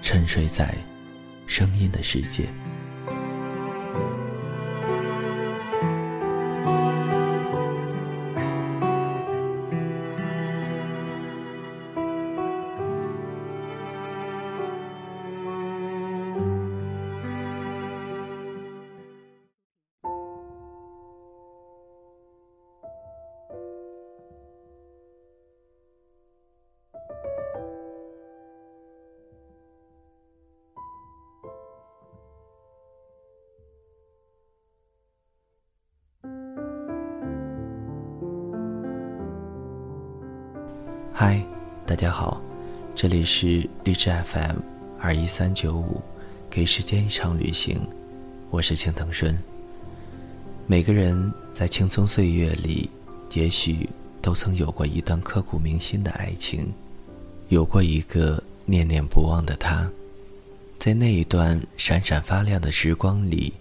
沉睡在声音的世界。嗨，大家好，这里是荔枝 FM 二一三九五，给时间一场旅行，我是青藤顺。每个人在青葱岁月里，也许都曾有过一段刻骨铭心的爱情，有过一个念念不忘的他。在那一段闪闪发亮的时光里，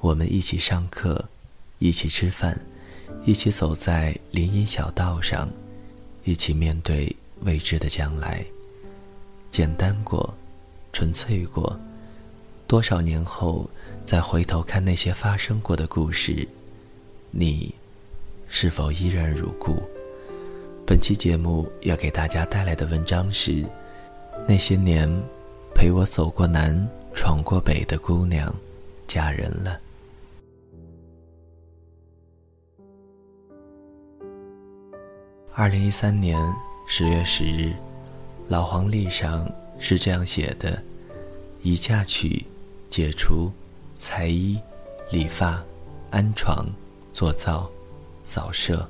我们一起上课，一起吃饭，一起走在林荫小道上。一起面对未知的将来，简单过，纯粹过。多少年后，再回头看那些发生过的故事，你是否依然如故？本期节目要给大家带来的文章是《那些年陪我走过南、闯过北的姑娘嫁人了》。二零一三年十月十日，老黄历上是这样写的：宜嫁娶、解除、裁衣、理发、安床、做灶、扫舍、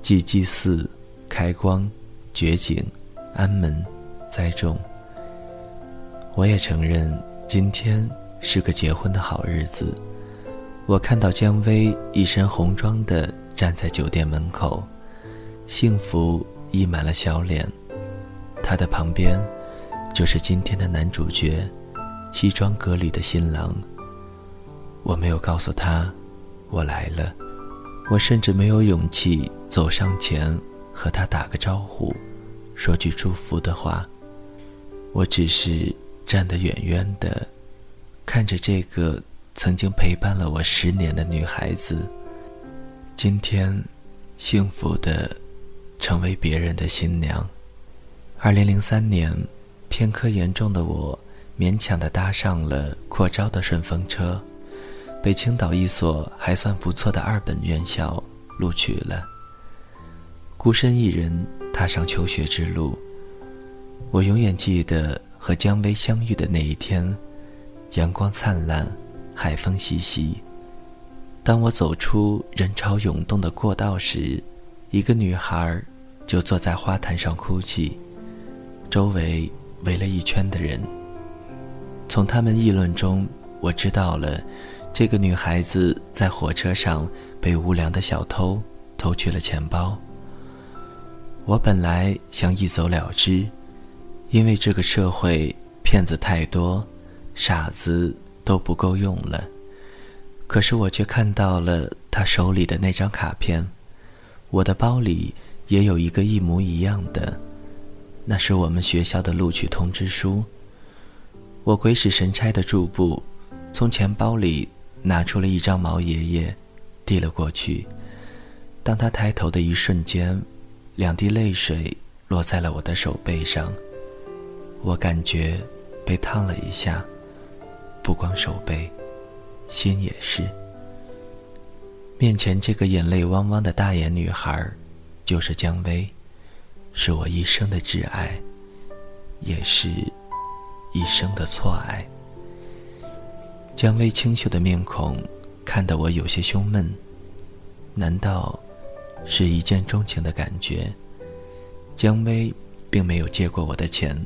祭祭祀、开光、掘井、安门、栽种。我也承认，今天是个结婚的好日子。我看到姜薇一身红装的站在酒店门口。幸福溢满了小脸，他的旁边，就是今天的男主角，西装革履的新郎。我没有告诉他，我来了，我甚至没有勇气走上前和他打个招呼，说句祝福的话。我只是站得远远的，看着这个曾经陪伴了我十年的女孩子，今天，幸福的。成为别人的新娘。二零零三年，偏科严重的我勉强的搭上了扩招的顺风车，被青岛一所还算不错的二本院校录取了。孤身一人踏上求学之路，我永远记得和姜薇相遇的那一天，阳光灿烂，海风习习。当我走出人潮涌动的过道时，一个女孩就坐在花坛上哭泣，周围围了一圈的人。从他们议论中，我知道了，这个女孩子在火车上被无良的小偷偷去了钱包。我本来想一走了之，因为这个社会骗子太多，傻子都不够用了。可是我却看到了她手里的那张卡片。我的包里也有一个一模一样的，那是我们学校的录取通知书。我鬼使神差的驻步，从钱包里拿出了一张毛爷爷，递了过去。当他抬头的一瞬间，两滴泪水落在了我的手背上。我感觉被烫了一下，不光手背，心也是。面前这个眼泪汪汪的大眼女孩，就是姜薇，是我一生的挚爱，也是一生的错爱。姜薇清秀的面孔，看得我有些胸闷。难道是一见钟情的感觉？姜薇并没有借过我的钱，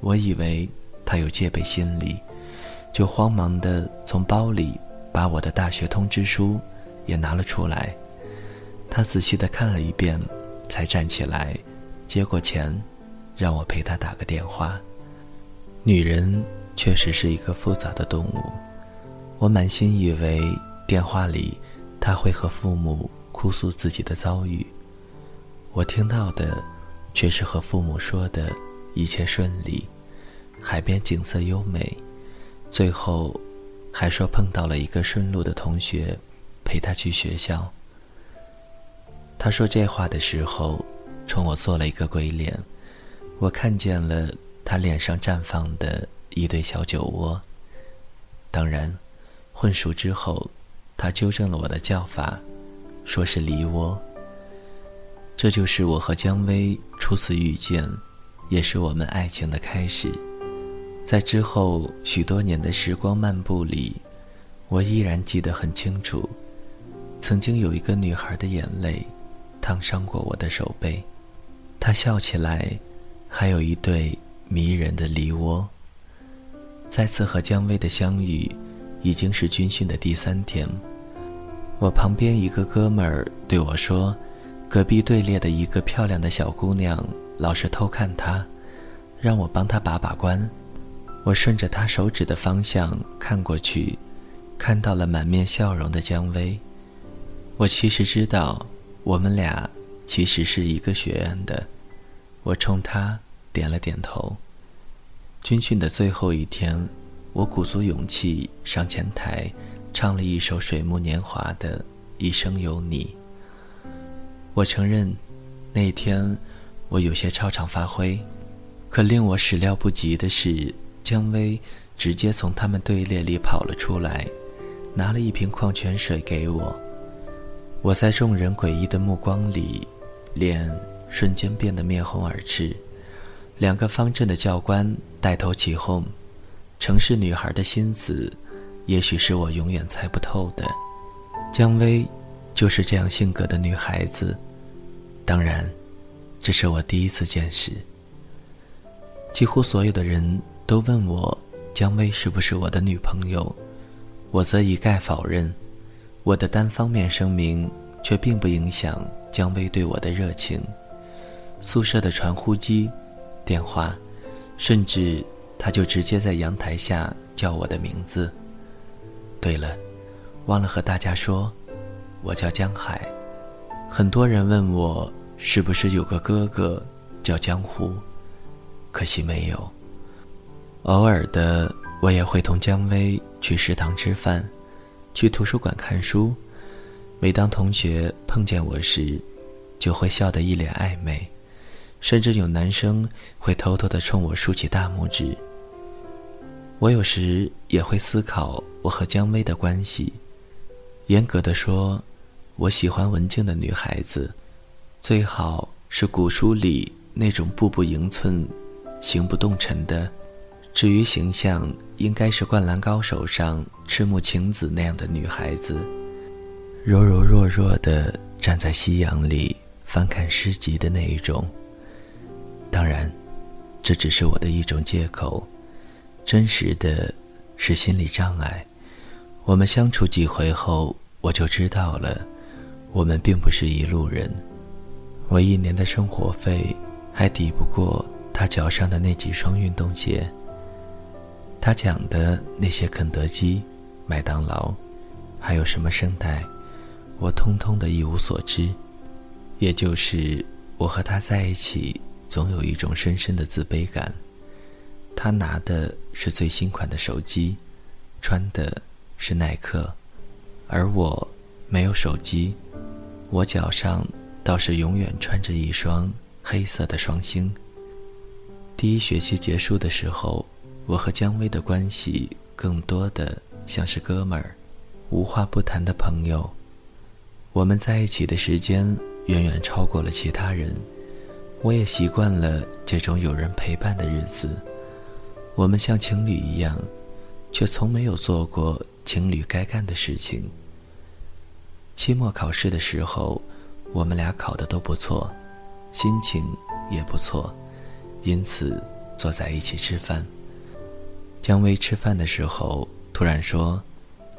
我以为她有戒备心理，就慌忙的从包里把我的大学通知书也拿了出来。他仔细的看了一遍，才站起来接过钱，让我陪他打个电话。女人确实是一个复杂的动物。我满心以为电话里他会和父母哭诉自己的遭遇，我听到的却是和父母说的一切顺利，海边景色优美，最后还说碰到了一个顺路的同学陪他去学校。他说这话的时候，冲我做了一个鬼脸，我看见了他脸上绽放的一对小酒窝，当然。混熟之后，他纠正了我的叫法，说是梨窝。这就是我和姜薇初次遇见，也是我们爱情的开始。在之后许多年的时光漫步里，我依然记得很清楚，曾经有一个女孩的眼泪，烫伤过我的手背。她笑起来，还有一对迷人的梨窝。再次和姜薇的相遇。已经是军训的第三天，我旁边一个哥们儿对我说：“隔壁队列的一个漂亮的小姑娘老是偷看他，让我帮他把把关。”我顺着他手指的方向看过去，看到了满面笑容的姜薇。我其实知道，我们俩其实是一个学院的。我冲他点了点头。军训的最后一天。我鼓足勇气上前台，唱了一首水木年华的《一生有你》。我承认，那天我有些超常发挥，可令我始料不及的是，姜薇直接从他们队列里跑了出来，拿了一瓶矿泉水给我。我在众人诡异的目光里，脸瞬间变得面红耳赤。两个方阵的教官带头起哄。城市女孩的心思，也许是我永远猜不透的。姜薇，就是这样性格的女孩子。当然，这是我第一次见识。几乎所有的人都问我，姜薇是不是我的女朋友，我则一概否认。我的单方面声明，却并不影响姜薇对我的热情。宿舍的传呼机、电话，甚至……他就直接在阳台下叫我的名字。对了，忘了和大家说，我叫江海。很多人问我是不是有个哥哥叫江湖，可惜没有。偶尔的，我也会同姜薇去食堂吃饭，去图书馆看书。每当同学碰见我时，就会笑得一脸暧昧，甚至有男生会偷偷的冲我竖起大拇指。我有时也会思考我和姜薇的关系。严格的说，我喜欢文静的女孩子，最好是古书里那种步步迎寸、行不动尘的。至于形象，应该是《灌篮高手》上赤木晴子那样的女孩子，柔柔弱弱的站在夕阳里翻看诗集的那一种。当然，这只是我的一种借口。真实的，是心理障碍。我们相处几回后，我就知道了，我们并不是一路人。我一年的生活费还抵不过他脚上的那几双运动鞋。他讲的那些肯德基、麦当劳，还有什么圣代，我通通的一无所知。也就是我和他在一起，总有一种深深的自卑感。他拿的是最新款的手机，穿的是耐克，而我没有手机，我脚上倒是永远穿着一双黑色的双星。第一学期结束的时候，我和姜薇的关系更多的像是哥们儿，无话不谈的朋友。我们在一起的时间远远超过了其他人，我也习惯了这种有人陪伴的日子。我们像情侣一样，却从没有做过情侣该干的事情。期末考试的时候，我们俩考的都不错，心情也不错，因此坐在一起吃饭。姜薇吃饭的时候突然说：“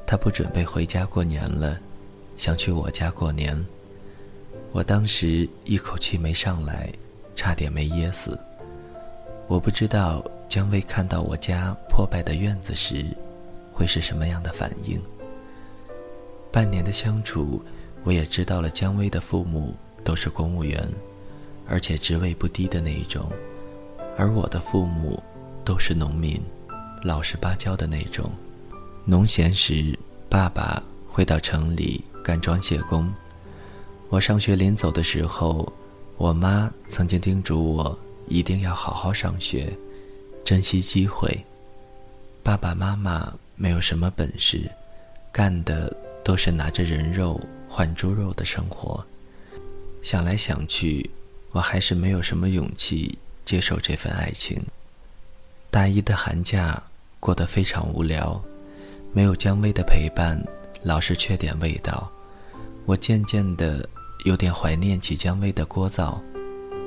她不准备回家过年了，想去我家过年。”我当时一口气没上来，差点没噎死。我不知道姜薇看到我家破败的院子时，会是什么样的反应。半年的相处，我也知道了姜薇的父母都是公务员，而且职位不低的那一种，而我的父母都是农民。老实巴交的那种，农闲时，爸爸会到城里干装卸工。我上学临走的时候，我妈曾经叮嘱我一定要好好上学，珍惜机会。爸爸妈妈没有什么本事，干的都是拿着人肉换猪肉的生活。想来想去，我还是没有什么勇气接受这份爱情。大一的寒假。过得非常无聊，没有姜薇的陪伴，老是缺点味道。我渐渐的有点怀念起姜薇的聒噪。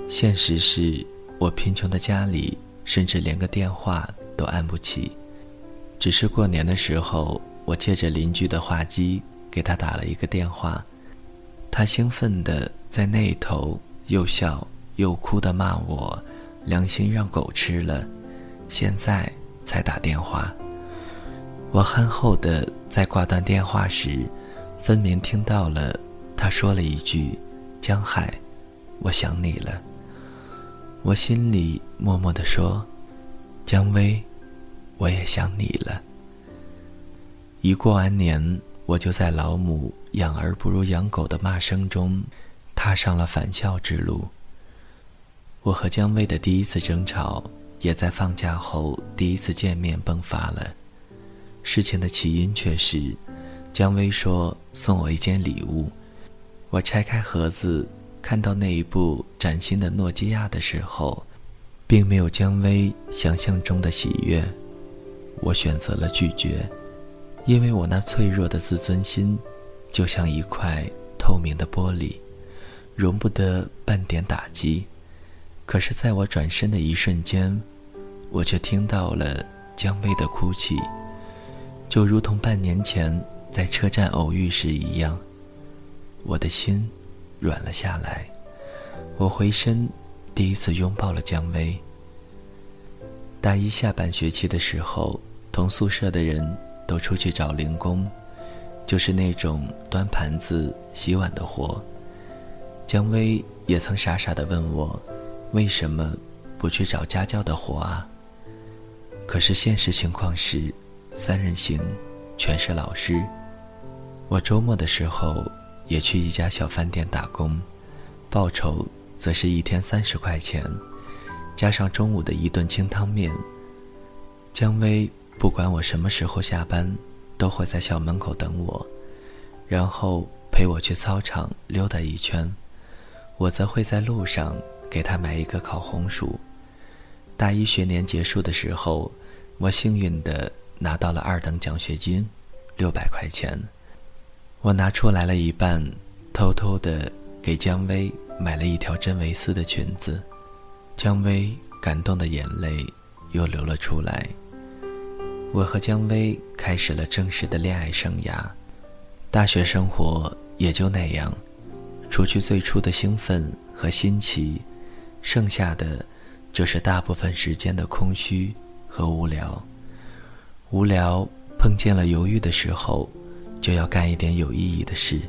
现实是我贫穷的家里，甚至连个电话都按不起。只是过年的时候，我借着邻居的话机给他打了一个电话，他兴奋的在那头又笑又哭的骂我：“良心让狗吃了。”现在。才打电话，我憨厚的在挂断电话时，分明听到了他说了一句：“江海，我想你了。”我心里默默的说：“姜薇，我也想你了。”一过完年，我就在老母“养儿不如养狗”的骂声中，踏上了返校之路。我和姜薇的第一次争吵。也在放假后第一次见面迸发了。事情的起因却是，姜薇说送我一件礼物。我拆开盒子，看到那一部崭新的诺基亚的时候，并没有姜薇想象中的喜悦。我选择了拒绝，因为我那脆弱的自尊心，就像一块透明的玻璃，容不得半点打击。可是，在我转身的一瞬间，我却听到了姜薇的哭泣，就如同半年前在车站偶遇时一样。我的心软了下来，我回身第一次拥抱了姜薇。大一下半学期的时候，同宿舍的人都出去找零工，就是那种端盘子、洗碗的活。姜薇也曾傻傻的问我。为什么不去找家教的活啊？可是现实情况是，三人行，全是老师。我周末的时候也去一家小饭店打工，报酬则是一天三十块钱，加上中午的一顿清汤面。姜薇不管我什么时候下班，都会在校门口等我，然后陪我去操场溜达一圈，我则会在路上。给他买一个烤红薯。大一学年结束的时候，我幸运的拿到了二等奖学金，六百块钱。我拿出来了一半，偷偷的给姜薇买了一条真维斯的裙子。姜薇感动的眼泪又流了出来。我和姜薇开始了正式的恋爱生涯。大学生活也就那样，除去最初的兴奋和新奇。剩下的，就是大部分时间的空虚和无聊。无聊碰见了犹豫的时候，就要干一点有意义的事。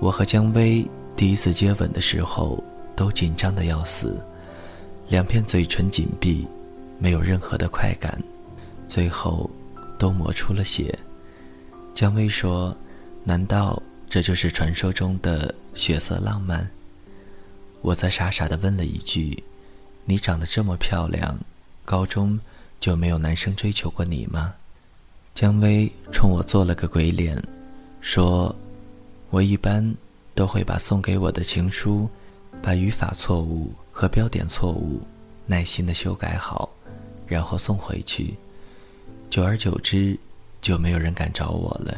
我和姜薇第一次接吻的时候，都紧张的要死，两片嘴唇紧闭，没有任何的快感，最后都磨出了血。姜薇说：“难道这就是传说中的血色浪漫？”我则傻傻地问了一句：“你长得这么漂亮，高中就没有男生追求过你吗？姜薇冲我做了个鬼脸，说：“我一般都会把送给我的情书，把语法错误和标点错误耐心的修改好，然后送回去。久而久之，就没有人敢找我了。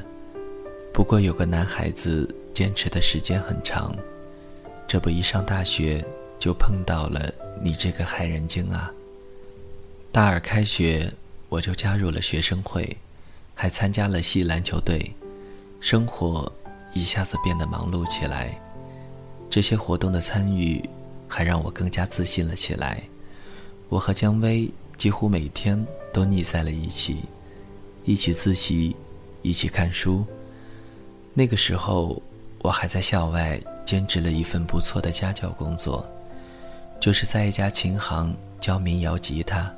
不过有个男孩子坚持的时间很长，这不一上大学就碰到了你这个害人精啊！大二开学，我就加入了学生会。”还参加了系篮球队，生活一下子变得忙碌起来。这些活动的参与，还让我更加自信了起来。我和姜薇几乎每天都腻在了一起，一起自习，一起看书。那个时候，我还在校外兼职了一份不错的家教工作，就是在一家琴行教民谣吉他。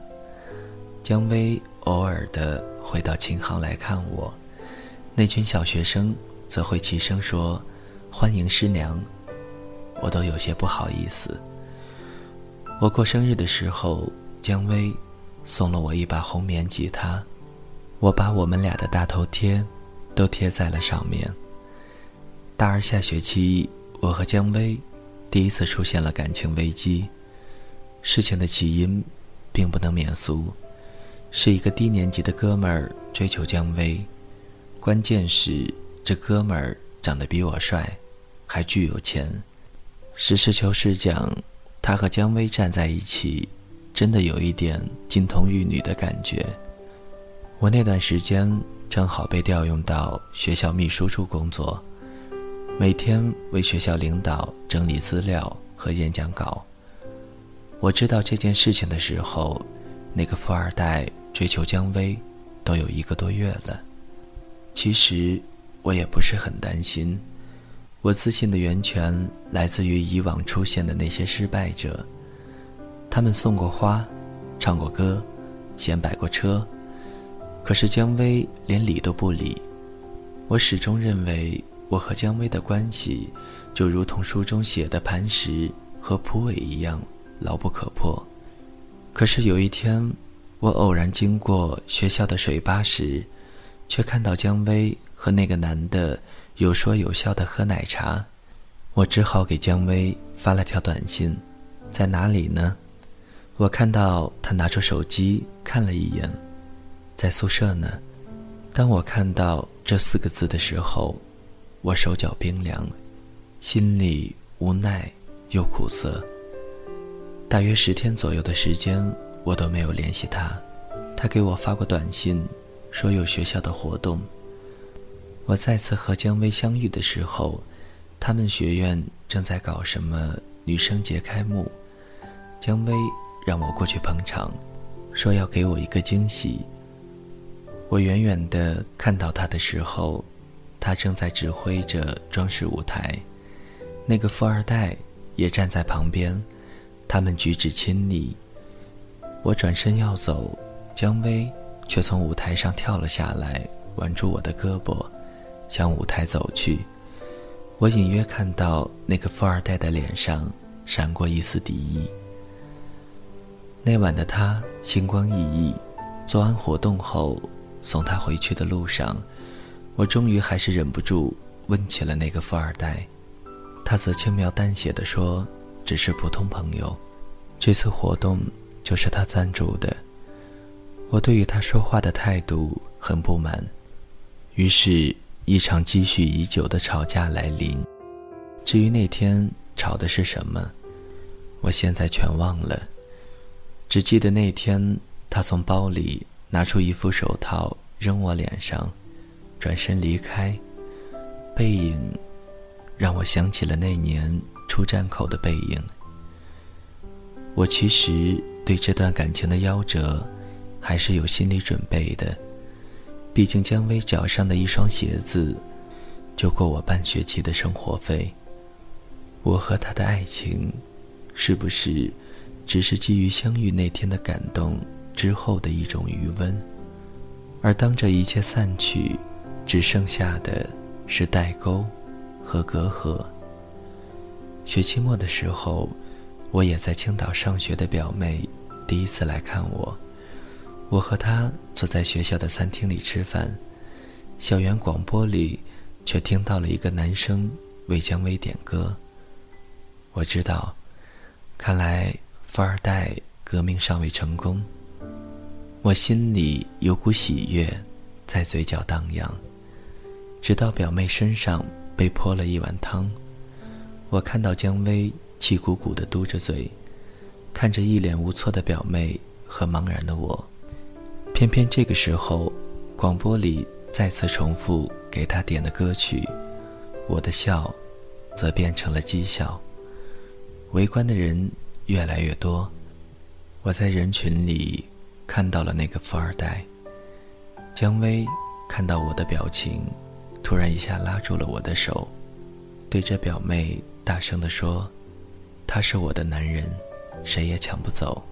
姜薇偶尔的。会到琴行来看我，那群小学生则会齐声说：“欢迎师娘。”我都有些不好意思。我过生日的时候，姜薇送了我一把红棉吉他，我把我们俩的大头贴都贴在了上面。大二下学期，我和姜薇第一次出现了感情危机。事情的起因并不能免俗。是一个低年级的哥们儿追求姜薇，关键是这哥们儿长得比我帅，还巨有钱。实事求是讲，他和姜薇站在一起，真的有一点金童玉女的感觉。我那段时间正好被调用到学校秘书处工作，每天为学校领导整理资料和演讲稿。我知道这件事情的时候，那个富二代。追求姜薇，都有一个多月了。其实我也不是很担心，我自信的源泉来自于以往出现的那些失败者。他们送过花，唱过歌，先摆过车，可是姜薇连理都不理。我始终认为我和姜薇的关系，就如同书中写的磐石和蒲苇一样牢不可破。可是有一天。我偶然经过学校的水吧时，却看到姜薇和那个男的有说有笑的喝奶茶。我只好给姜薇发了条短信：“在哪里呢？”我看到他拿出手机看了一眼，在宿舍呢。当我看到这四个字的时候，我手脚冰凉，心里无奈又苦涩。大约十天左右的时间。我都没有联系他，他给我发过短信，说有学校的活动。我再次和姜薇相遇的时候，他们学院正在搞什么女生节开幕，姜薇让我过去捧场，说要给我一个惊喜。我远远的看到他的时候，他正在指挥着装饰舞台，那个富二代也站在旁边，他们举止亲昵。我转身要走，姜薇却从舞台上跳了下来，挽住我的胳膊，向舞台走去。我隐约看到那个富二代的脸上闪过一丝敌意。那晚的他星光熠熠，做完活动后，送他回去的路上，我终于还是忍不住问起了那个富二代，他则轻描淡写的说：“只是普通朋友，这次活动。”就是他赞助的，我对于他说话的态度很不满，于是，一场积蓄已久的吵架来临。至于那天吵的是什么，我现在全忘了，只记得那天他从包里拿出一副手套扔我脸上，转身离开，背影让我想起了那年出站口的背影。我其实。对这段感情的夭折，还是有心理准备的。毕竟姜薇脚上的一双鞋子，就够我半学期的生活费。我和他的爱情，是不是只是基于相遇那天的感动之后的一种余温？而当这一切散去，只剩下的是代沟和隔阂。学期末的时候。我也在青岛上学的表妹，第一次来看我。我和她坐在学校的餐厅里吃饭，校园广播里却听到了一个男生为姜薇点歌。我知道，看来富二代革命尚未成功。我心里有股喜悦，在嘴角荡漾。直到表妹身上被泼了一碗汤，我看到姜薇气鼓鼓地嘟着嘴，看着一脸无措的表妹和茫然的我。偏偏这个时候，广播里再次重复给她点的歌曲，我的笑，则变成了讥笑。围观的人越来越多，我在人群里。看到了那个富二代，姜薇看到我的表情，突然一下拉住了我的手，对着表妹大声地说：“他是我的男人，谁也抢不走，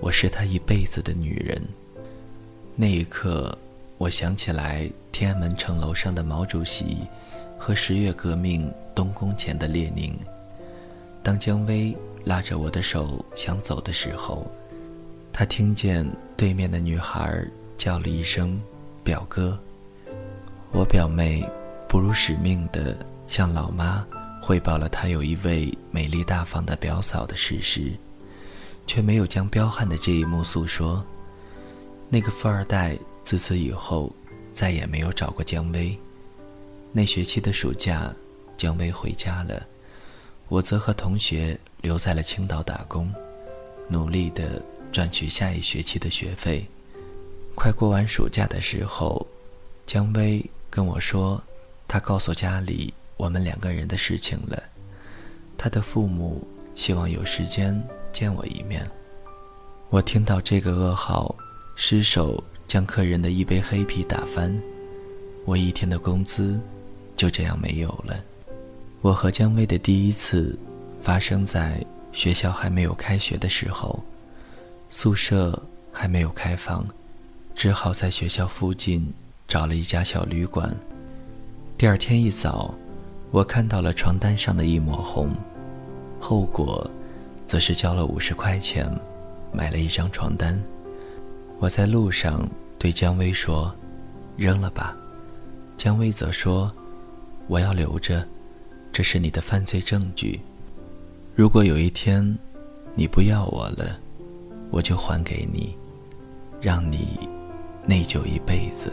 我是他一辈子的女人。”那一刻，我想起来天安门城楼上的毛主席和十月革命东宫前的列宁。当姜薇拉着我的手想走的时候。他听见对面的女孩叫了一声“表哥”，我表妹不辱使命地向老妈汇报了她有一位美丽大方的表嫂的事实，却没有将彪悍的这一幕诉说。那个富二代自此以后再也没有找过姜薇。那学期的暑假，姜薇回家了，我则和同学留在了青岛打工，努力地。赚取下一学期的学费。快过完暑假的时候，姜薇跟我说，他告诉家里我们两个人的事情了。他的父母希望有时间见我一面。我听到这个噩耗，失手将客人的一杯黑啤打翻，我一天的工资就这样没有了。我和姜薇的第一次，发生在学校还没有开学的时候。宿舍还没有开放，只好在学校附近找了一家小旅馆。第二天一早，我看到了床单上的一抹红，后果，则是交了五十块钱，买了一张床单。我在路上对姜薇说：“扔了吧。”姜薇则说：“我要留着，这是你的犯罪证据。如果有一天，你不要我了。”我就还给你，让你内疚一辈子。